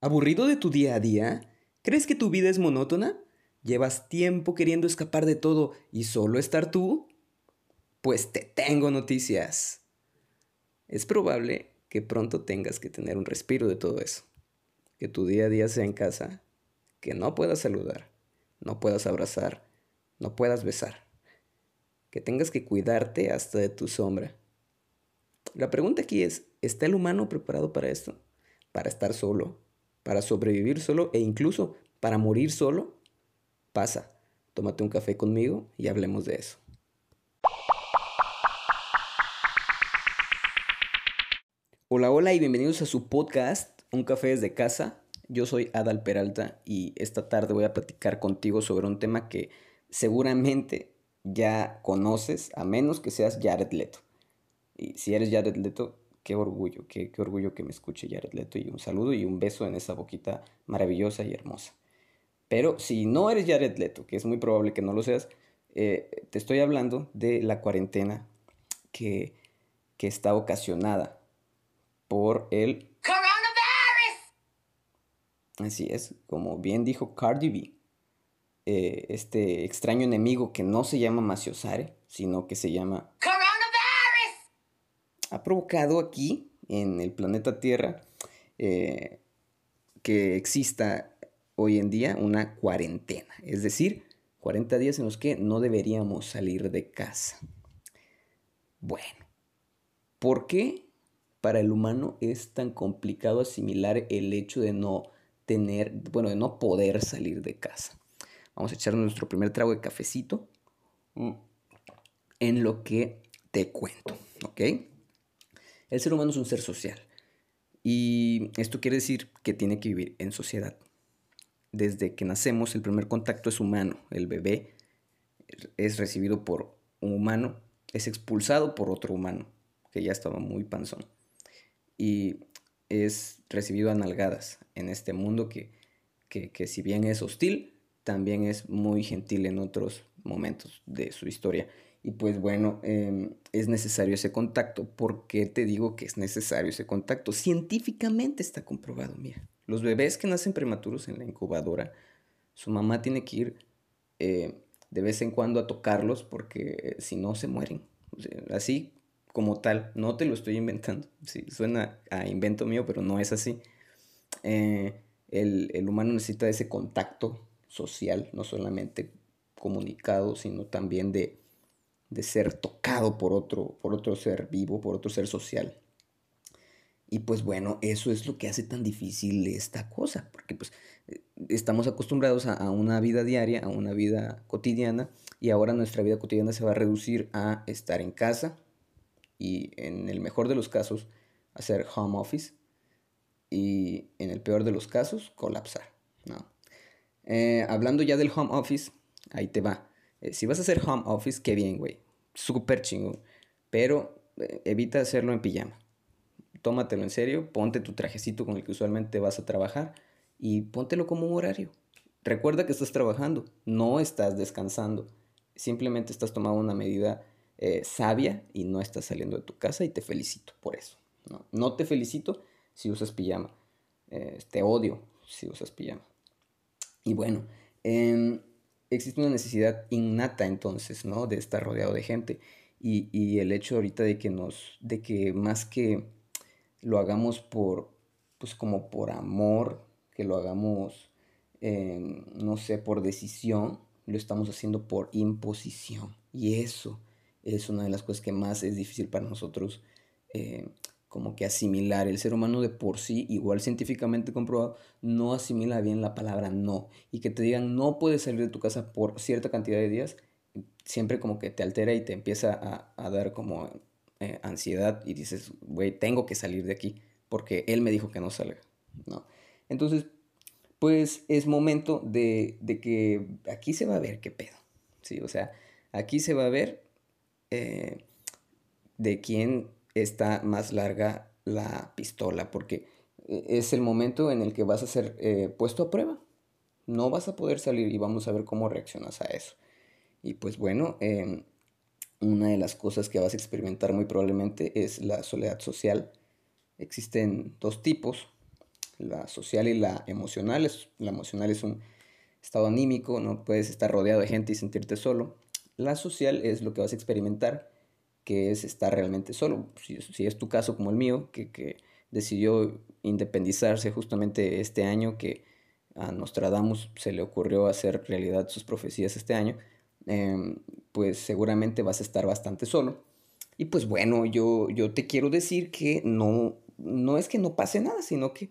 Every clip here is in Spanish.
¿Aburrido de tu día a día? ¿Crees que tu vida es monótona? ¿Llevas tiempo queriendo escapar de todo y solo estar tú? Pues te tengo noticias. Es probable que pronto tengas que tener un respiro de todo eso. Que tu día a día sea en casa, que no puedas saludar, no puedas abrazar, no puedas besar. Que tengas que cuidarte hasta de tu sombra. La pregunta aquí es, ¿está el humano preparado para esto? ¿Para estar solo? Para sobrevivir solo e incluso para morir solo, pasa, tómate un café conmigo y hablemos de eso. Hola, hola y bienvenidos a su podcast, Un café desde casa. Yo soy Adal Peralta y esta tarde voy a platicar contigo sobre un tema que seguramente ya conoces, a menos que seas Jared Leto. Y si eres Jared Leto, qué orgullo, qué, orgullo que me escuche Jared Leto y un saludo y un beso en esa boquita maravillosa y hermosa. Pero si no eres Jared Leto, que es muy probable que no lo seas, eh, te estoy hablando de la cuarentena que, que está ocasionada por el coronavirus. Así es, como bien dijo Cardi B, eh, este extraño enemigo que no se llama Maciosare, sino que se llama ha provocado aquí, en el planeta Tierra, eh, que exista hoy en día una cuarentena, es decir, 40 días en los que no deberíamos salir de casa. Bueno, ¿por qué para el humano es tan complicado asimilar el hecho de no tener, bueno, de no poder salir de casa? Vamos a echar nuestro primer trago de cafecito mm, en lo que te cuento, ¿ok? El ser humano es un ser social. Y esto quiere decir que tiene que vivir en sociedad. Desde que nacemos, el primer contacto es humano. El bebé es recibido por un humano, es expulsado por otro humano, que ya estaba muy panzón. Y es recibido a nalgadas en este mundo que, que, que si bien es hostil, también es muy gentil en otros momentos de su historia. Y pues bueno, em, es necesario ese contacto. ¿Por qué te digo que es necesario ese contacto? Científicamente está comprobado, mira. Los bebés que nacen prematuros en la incubadora, su mamá tiene que ir eh, de vez en cuando a tocarlos porque eh, si no se mueren. así como tal, no te lo estoy inventando. Sí, suena a invento mío, pero no es así. Eh, el, el humano necesita ese contacto social, no solamente comunicado, sino también de de ser tocado por otro, por otro ser vivo, por otro ser social. Y pues bueno, eso es lo que hace tan difícil esta cosa, porque pues eh, estamos acostumbrados a, una vida diaria, a una vida cotidiana, y ahora nuestra vida cotidiana se va a reducir a estar en casa y en el mejor de los casos hacer home office y en el peor de los casos colapsar. ¿no? Eh, hablando ya del home office, ahí te va. Eh, si vas a hacer home office, qué bien, güey. Súper chingón. Pero eh, evita hacerlo en pijama. Tómatelo en serio, ponte tu trajecito con el que usualmente vas a trabajar y póntelo como un horario. Recuerda que estás trabajando, no estás descansando. Simplemente estás tomando una medida eh, sabia y no estás saliendo de tu casa y te felicito por eso. No, no te felicito si usas pijama. te odio si usas pijama. Y bueno, eh, existe una necesidad innata entonces, ¿no? De estar rodeado de gente. Y, el hecho ahorita de que nos, de que más que lo hagamos por, pues como por amor, que lo hagamos, em, no sé, por decisión, lo estamos haciendo por imposición. Y eso es una de las cosas que más es difícil para nosotros eh, como que asimilar. El ser humano de por sí, igual científicamente comprobado, no asimila bien la palabra no. Y que te digan no puedes salir de tu casa por cierta cantidad de días, siempre como que te altera y te empieza a, dar como eh, ansiedad y dices, güey, tengo que salir de aquí porque él me dijo que no salga. ¿no? Entonces, pues es momento de, que aquí se va a ver qué pedo. ¿sí? O sea, aquí se va a ver eh, de quién está más larga la pistola, porque eh, es el momento en el que vas a ser eh, puesto a prueba. No vas a poder salir y vamos a ver cómo reaccionas a eso. Y pues bueno, em, una de las cosas que vas a experimentar muy probablemente es la soledad social. Existen dos tipos. la social y la emocional. La emocional es un estado anímico, no puedes estar rodeado de gente y sentirte solo. La social es lo que vas a experimentar, que es estar realmente solo. Si, es tu caso como el mío, que, decidió independizarse justamente este año, que a Nostradamus se le ocurrió hacer realidad sus profecías este año, em, pues seguramente vas a estar bastante solo. Y pues bueno, yo, yo te quiero decir que no, no es que no pase nada, sino que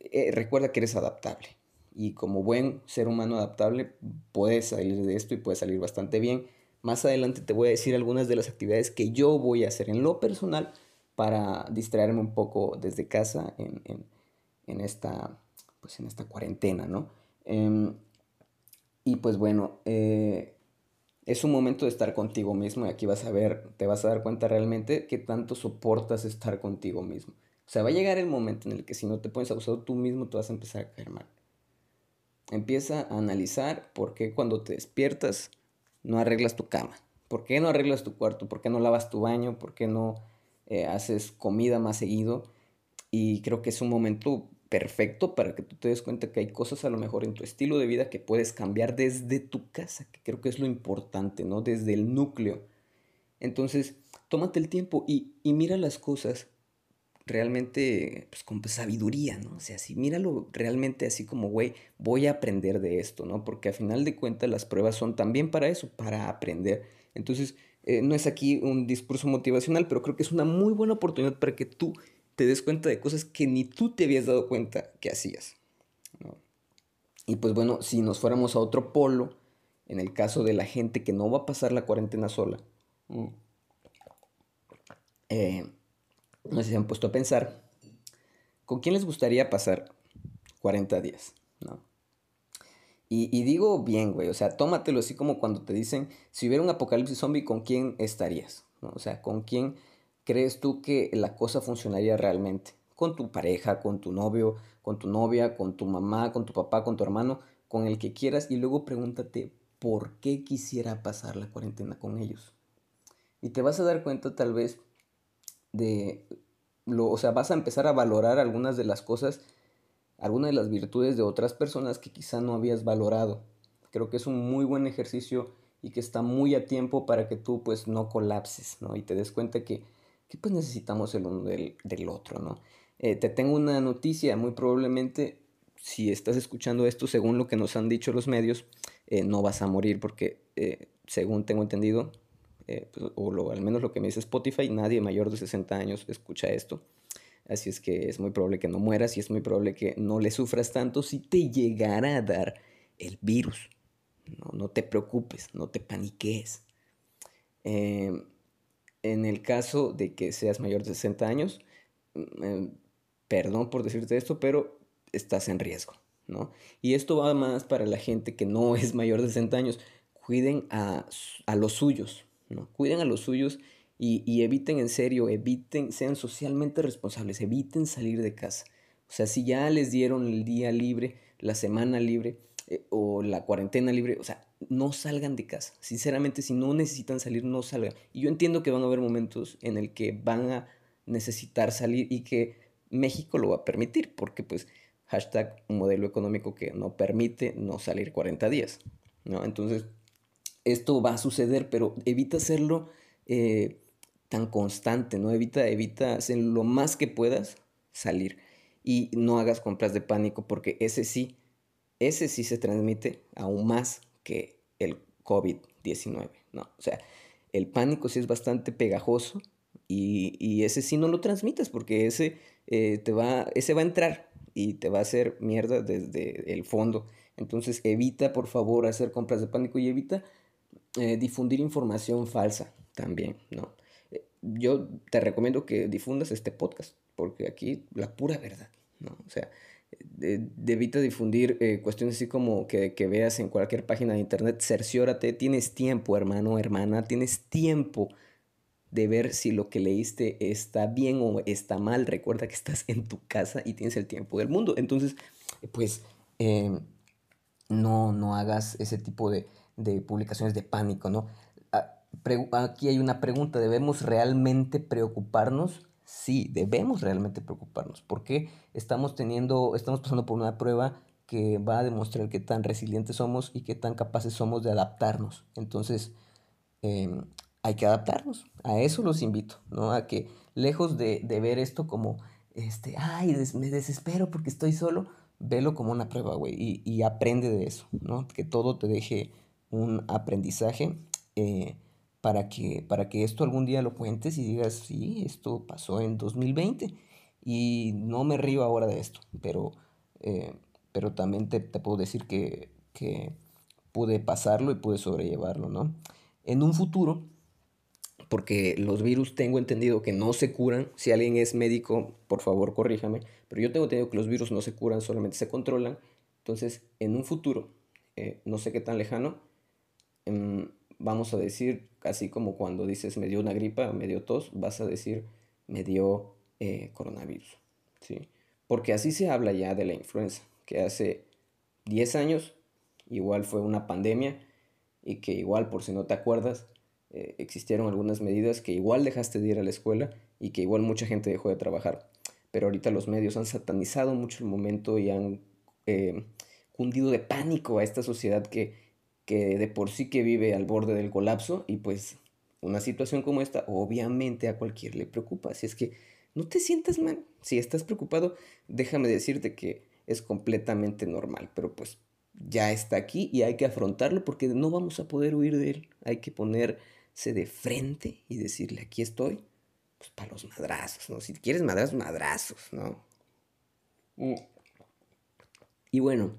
eh, recuerda que eres adaptable. Y como buen ser humano adaptable, puedes salir de esto y puedes salir bastante bien. Más adelante te voy a decir algunas de las actividades que yo voy a hacer en lo personal para distraerme un poco desde casa en, en, esta, pues en esta cuarentena, ¿no? Em, y pues bueno, eh, es un momento de estar contigo mismo y aquí vas a ver, te vas a dar cuenta realmente que tanto soportas estar contigo mismo. O sea, va a llegar el momento en el que si no te pones abusado tú mismo te vas a empezar a caer mal. Empieza a analizar por qué cuando te despiertas no arreglas tu cama. ¿Por qué no arreglas tu cuarto? ¿Por qué no lavas tu baño? ¿Por qué no eh, haces comida más seguido? Y creo que es un momento perfecto para que tú te des cuenta que hay cosas a lo mejor en tu estilo de vida que puedes cambiar desde tu casa, que creo que es lo importante, ¿no? Desde el núcleo. Entonces, tómate el tiempo y, y mira las cosas realmente pues con sabiduría, ¿no? O sea, si míralo realmente así como, güey, voy a aprender de esto, ¿no? Porque a final de cuentas las pruebas son también para eso, para aprender. Entonces, eh, no es aquí un discurso motivacional, pero creo que es una muy buena oportunidad para que tú te des cuenta de cosas que ni tú te habías dado cuenta que hacías. Y pues bueno, si nos fuéramos a otro polo, en el caso de la gente que no va a pasar la cuarentena sola, eh, no sé se han puesto a pensar, ¿con quién les gustaría pasar 40 días? ¿No? Y, digo bien, güey, o sea, tómatelo así como cuando te dicen, si hubiera un apocalipsis zombie, ¿con quién estarías? ¿No? O sea, ¿con quién crees tú que la cosa funcionaría realmente? ¿Con tu pareja, con tu novio, con tu novia, con tu mamá, con tu papá, con tu hermano, con el que quieras? Y luego pregúntate, ¿por qué quisiera pasar la cuarentena con ellos? Y te vas a dar cuenta tal vez de, lo, o sea, vas a empezar a valorar algunas de las cosas, algunas de las virtudes de otras personas que quizá no habías valorado. Creo que es un muy buen ejercicio y que está muy a tiempo para que tú pues no colapses, ¿no? Y te des cuenta que, que pues necesitamos el uno del, otro, ¿no? Eh, te tengo una noticia, muy probablemente si estás escuchando esto según lo que nos han dicho los medios, eh, no vas a morir porque eh, según tengo entendido, eh, pues, o al menos lo que me dice Spotify, nadie mayor de 60 años escucha esto. Así es que es muy probable que no mueras y es muy probable que no le sufras tanto si te llegara a dar el virus. No, no te preocupes, no te paniques. Em, en el caso de que seas mayor de 60 años, mm, em, perdón por decirte esto, pero estás en riesgo, ¿no? Y esto va más para la gente que no es mayor de 60 años. Cuiden a, a los suyos, ¿no? Cuiden a los suyos y, eviten en serio, eviten, sean socialmente responsables, eviten salir de casa. O sea, si ya les dieron el día libre, la semana libre eh, o la cuarentena libre, o sea, no salgan de casa. Sinceramente, si no necesitan salir, no salgan. Y yo entiendo que van a haber momentos en el que van a necesitar salir y que México lo va a permitir, porque pues hashtag un modelo económico que no permite no salir 40 días, ¿no? Entonces, esto va a suceder, pero evita hacerlo eh, tan constante, ¿no? Evita, evita hacer lo más que puedas salir y no hagas compras de pánico porque ese sí, ese sí se transmite aún más que el COVID-19, ¿no? O sea, el pánico sí es bastante pegajoso y, ese sí no lo transmites porque ese, eh, te va, ese va a entrar y te va a hacer mierda desde el fondo. Entonces evita, por favor, hacer compras de pánico y evita eh, difundir información falsa también, ¿no? Eh, yo te recomiendo que difundas este podcast, porque aquí la pura verdad, ¿no? O sea, evita difundir eh, cuestiones así como que, que, veas en cualquier página de internet, cerciórate, tienes tiempo, hermano, hermana, tienes tiempo de ver si lo que leíste está bien o está mal. Recuerda que estás en tu casa y tienes el tiempo del mundo. Entonces, pues, no, no hagas ese tipo de, de publicaciones de pánico, ¿no? Aquí hay una pregunta, ¿debemos realmente preocuparnos sí, debemos realmente preocuparnos, porque estamos teniendo, estamos pasando por una prueba que va a demostrar qué tan resilientes somos y qué tan capaces somos de adaptarnos. Entonces, em, hay que adaptarnos. A eso los invito, ¿no? A que lejos de, ver esto como, este, ay, me desespero porque estoy solo, velo como una prueba, güey, y, aprende de eso, ¿no? Que todo te deje un aprendizaje eh, para, que, para que esto algún día lo cuentes y digas, sí, esto pasó en 2020 y no me río ahora de esto, pero, eh, pero también te, te, puedo decir que, que pude pasarlo y pude sobrellevarlo, ¿no? En un futuro, porque los virus tengo entendido que no se curan. Si alguien es médico, por favor, corríjame. Pero yo tengo entendido que los virus no se curan, solamente se controlan. Entonces, en un futuro, eh, no sé qué tan lejano, vamos a decir, así como cuando dices me dio una gripa, me dio tos, vas a decir me dio eh, coronavirus. ¿sí? Porque así se habla ya de la influenza, que hace 10 años igual fue una pandemia y que igual, por si no te acuerdas, eh, existieron algunas medidas que igual dejaste de ir a la escuela y que igual mucha gente dejó de trabajar. Pero ahorita los medios han satanizado mucho el momento y han eh, cundido de pánico a esta sociedad que, que de por sí que vive al borde del colapso y pues una situación como esta obviamente a cualquier le preocupa. Así es que no te sientas mal. Si estás preocupado, déjame decirte que es completamente normal, pero pues ya está aquí y hay que afrontarlo porque no vamos a poder huir de él. Hay que poner de frente y decirle, aquí estoy, pues para los madrazos, ¿no? Si quieres madrazos, madrazos, ¿no? Mm. Y bueno,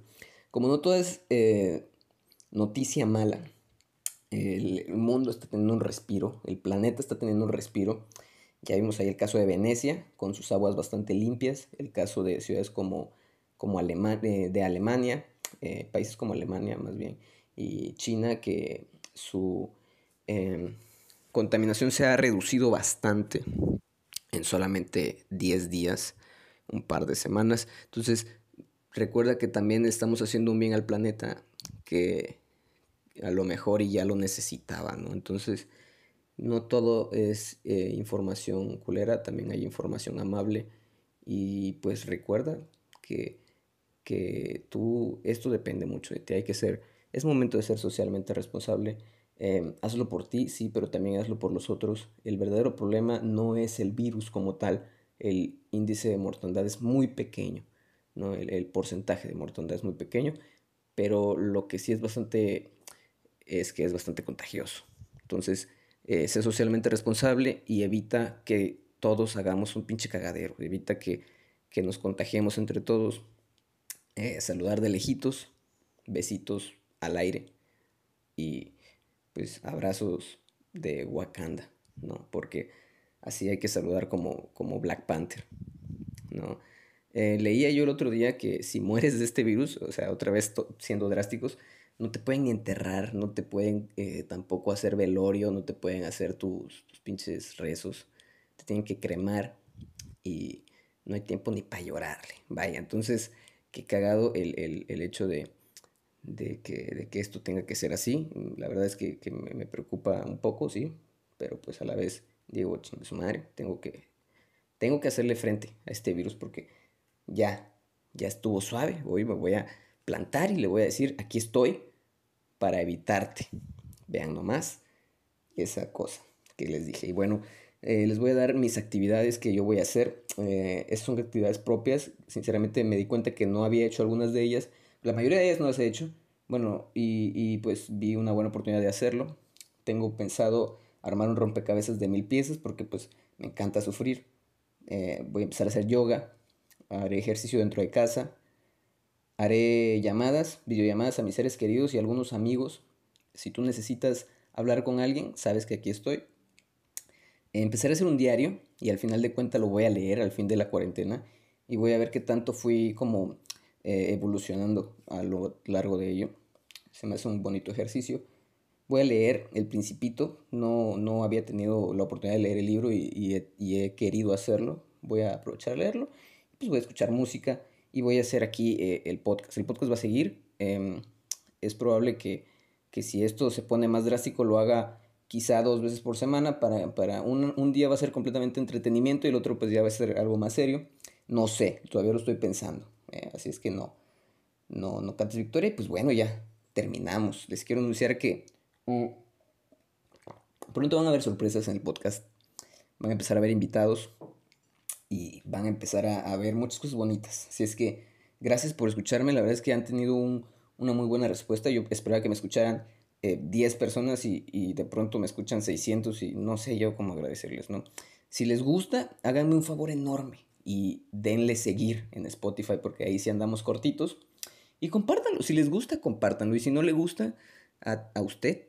como no todo es eh, noticia mala, el mundo está teniendo un respiro, el planeta está teniendo un respiro. Ya vimos ahí el caso de Venecia, con sus aguas bastante limpias, el caso de ciudades como, como eh, de Alemania, eh, países como Alemania más bien, y China, que su Em, contaminación se ha reducido bastante en solamente 10 días, un par de semanas. Entonces, recuerda que también estamos haciendo un bien al planeta que a lo mejor y ya lo necesitaba, ¿no? Entonces, no todo es eh, información culera, también hay información amable. Y pues recuerda que, que tú, esto depende mucho de ti, hay que ser, es momento de ser socialmente responsable Em, hazlo por ti, sí, pero también hazlo por los otros. El verdadero problema no es el virus como tal, el índice de mortandad es muy pequeño, ¿no? el, porcentaje de mortandad es muy pequeño, pero lo que sí es bastante, es que es bastante contagioso. Entonces, eh, sé socialmente responsable y evita que todos hagamos un pinche cagadero, evita que, que nos contagiemos entre todos. Eh, saludar de lejitos, besitos al aire y pues abrazos de Wakanda, ¿no? Porque así hay que saludar como, como Black Panther, ¿no? Eh, leía yo el otro día que si mueres de este virus, o sea, otra vez siendo drásticos, no te pueden enterrar, no te pueden eh, tampoco hacer velorio, no te pueden hacer tus, pinches rezos, te tienen que cremar y no hay tiempo ni para llorarle. Vaya, entonces, qué cagado el, el hecho de, de que, de que esto tenga que ser así. La verdad es que, que me, preocupa un poco, sí, pero pues a la vez digo, chingue su madre, tengo que, tengo que hacerle frente a este virus porque ya, ya estuvo suave. Hoy me voy a plantar y le voy a decir, aquí estoy para evitarte. Vean nomás esa cosa que les dije. Y bueno, eh, les voy a dar mis actividades que yo voy a hacer. Eh, estas son actividades propias. Sinceramente me di cuenta que no había hecho algunas de ellas la mayoría de ellas no las he hecho. Bueno, y, pues vi una buena oportunidad de hacerlo. Tengo pensado armar un rompecabezas de mil piezas porque pues me encanta sufrir. Eh, voy a empezar a hacer yoga, haré ejercicio dentro de casa, haré llamadas, videollamadas a mis seres queridos y algunos amigos. Si tú necesitas hablar con alguien, sabes que aquí estoy. Empezaré a hacer un diario y al final de cuentas lo voy a leer al fin de la cuarentena y voy a ver qué tanto fui como eh, evolucionando a lo largo de ello. Se me hace un bonito ejercicio. Voy a leer El Principito. No, no había tenido la oportunidad de leer el libro y, he, querido hacerlo. Voy a aprovechar a leerlo. Pues voy a escuchar música y voy a hacer aquí eh, el podcast. El podcast va a seguir. Em, es probable que, que si esto se pone más drástico lo haga quizá dos veces por semana, para, para un, un, día va a ser completamente entretenimiento y el otro pues ya va a ser algo más serio. No sé, todavía lo estoy pensando. Eh, así es que no, no, no cantes victoria. Y pues bueno, ya terminamos. Les quiero anunciar que mm, pronto van a haber sorpresas en el podcast. Van a empezar a haber invitados y van a empezar a, a ver muchas cosas bonitas. Así es que gracias por escucharme. La verdad es que han tenido un, una muy buena respuesta. Yo esperaba que me escucharan 10 eh, personas y, de pronto me escuchan 600 y no sé yo cómo agradecerles, ¿no? Si les gusta, háganme un favor enorme y denle seguir en Spotify porque ahí sí andamos cortitos. Y compártanlo, si les gusta, compártanlo. Y si no le gusta a, usted,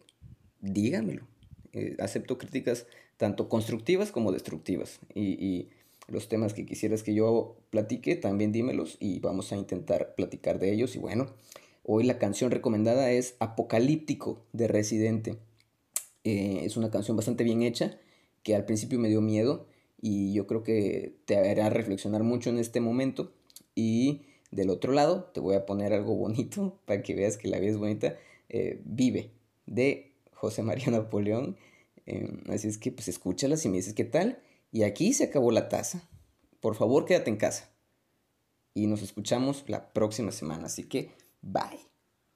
dígamelo. Eh, acepto críticas tanto constructivas como destructivas. Y, y, los temas que quisieras que yo platique, también dímelos y vamos a intentar platicar de ellos. Y bueno, Hoy la canción recomendada es Apocalíptico de Residente. Eh, es una canción bastante bien hecha que al principio me dio miedo y yo creo que te hará reflexionar mucho en este momento. Y del otro lado te voy a poner algo bonito para que veas que la vida es bonita. Eh, Vive de José María Napoleón. Em, así es que pues escúchalas y me dices qué tal. Y aquí se acabó la taza. Por favor quédate en casa. Y nos escuchamos la próxima semana. Así que Bye.